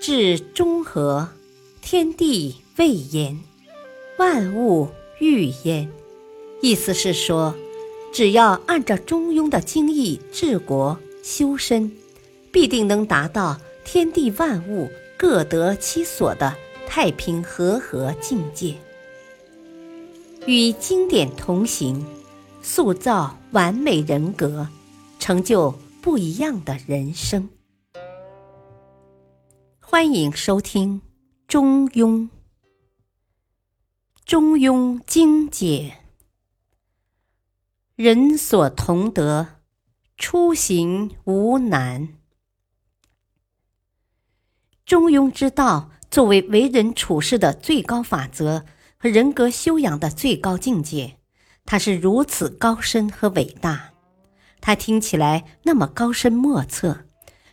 至中和，天地未焉，万物欲焉。意思是说，只要按照中庸的精义治国修身，必定能达到天地万物各得其所的太平和合境界。与经典同行，塑造完美人格，成就不一样的人生。欢迎收听《中庸》，《中庸精解》。人所同德，出行无难。中庸之道作为为人处事的最高法则和人格修养的最高境界，它是如此高深和伟大。它听起来那么高深莫测，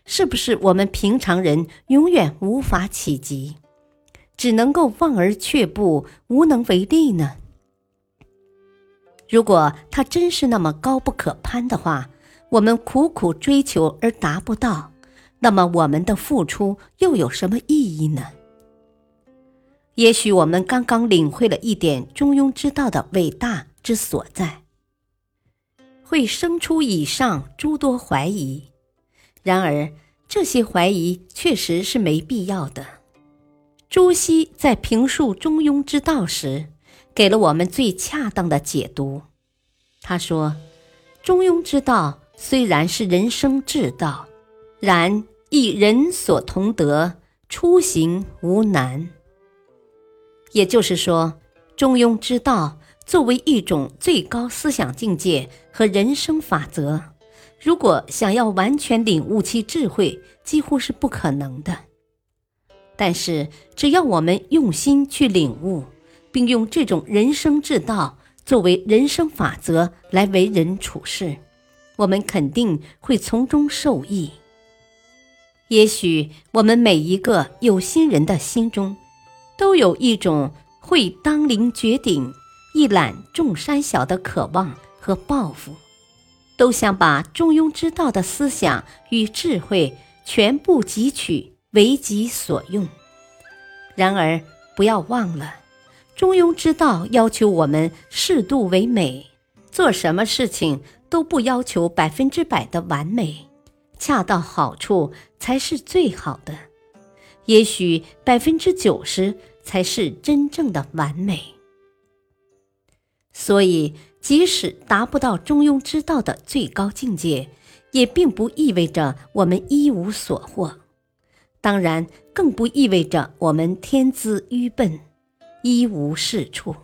是不是我们平常人永远无法企及，只能够望而却步，无能为力呢？如果它真是那么高不可攀的话，我们苦苦追求而达不到，那么我们的付出又有什么意义呢？也许我们刚刚领会了一点中庸之道的伟大之所在，会生出以上诸多怀疑。然而，这些怀疑确实是没必要的。朱熹在评述中庸之道时。给了我们最恰当的解读。他说：“中庸之道虽然是人生之道，然亦人所同德，出行无难。”也就是说，中庸之道作为一种最高思想境界和人生法则，如果想要完全领悟其智慧，几乎是不可能的。但是，只要我们用心去领悟。并用这种人生之道作为人生法则来为人处事，我们肯定会从中受益。也许我们每一个有心人的心中，都有一种会当凌绝顶、一览众山小的渴望和抱负，都想把中庸之道的思想与智慧全部汲取为己所用。然而，不要忘了。中庸之道要求我们适度为美，做什么事情都不要求百分之百的完美，恰到好处才是最好的。也许百分之九十才是真正的完美。所以，即使达不到中庸之道的最高境界，也并不意味着我们一无所获，当然更不意味着我们天资愚笨。一无是处。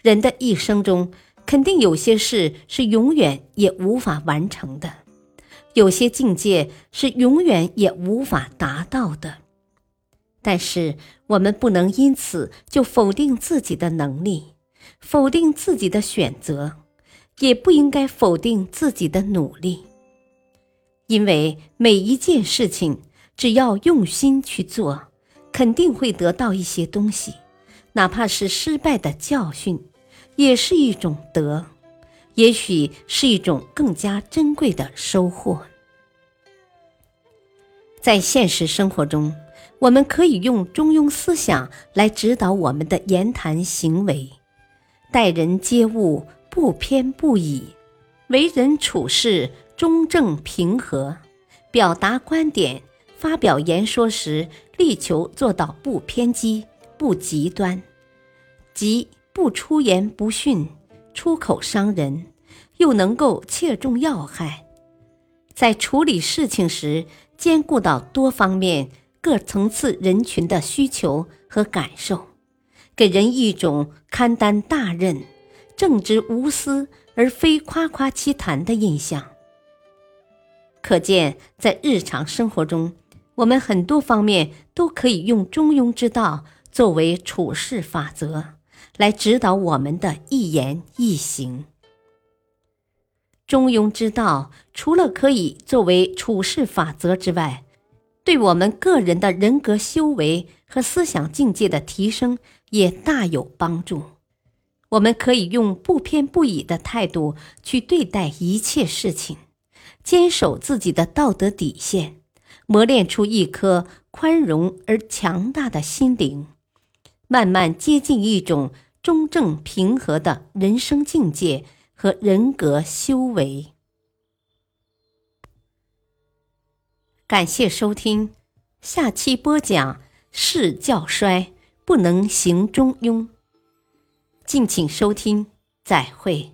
人的一生中，肯定有些事是永远也无法完成的，有些境界是永远也无法达到的。但是，我们不能因此就否定自己的能力，否定自己的选择，也不应该否定自己的努力。因为每一件事情，只要用心去做，肯定会得到一些东西。哪怕是失败的教训，也是一种德，也许是一种更加珍贵的收获。在现实生活中，我们可以用中庸思想来指导我们的言谈行为，待人接物不偏不倚，为人处事中正平和，表达观点、发表言说时，力求做到不偏激。不极端，即不出言不逊、出口伤人，又能够切中要害，在处理事情时兼顾到多方面、各层次人群的需求和感受，给人一种堪担大任、正直无私而非夸夸其谈的印象。可见，在日常生活中，我们很多方面都可以用中庸之道。作为处事法则来指导我们的一言一行，中庸之道除了可以作为处事法则之外，对我们个人的人格修为和思想境界的提升也大有帮助。我们可以用不偏不倚的态度去对待一切事情，坚守自己的道德底线，磨练出一颗宽容而强大的心灵，慢慢接近一种中正平和的人生境界和人格修为。感谢收听，下期播讲事教衰不能行中庸。敬请收听，再会。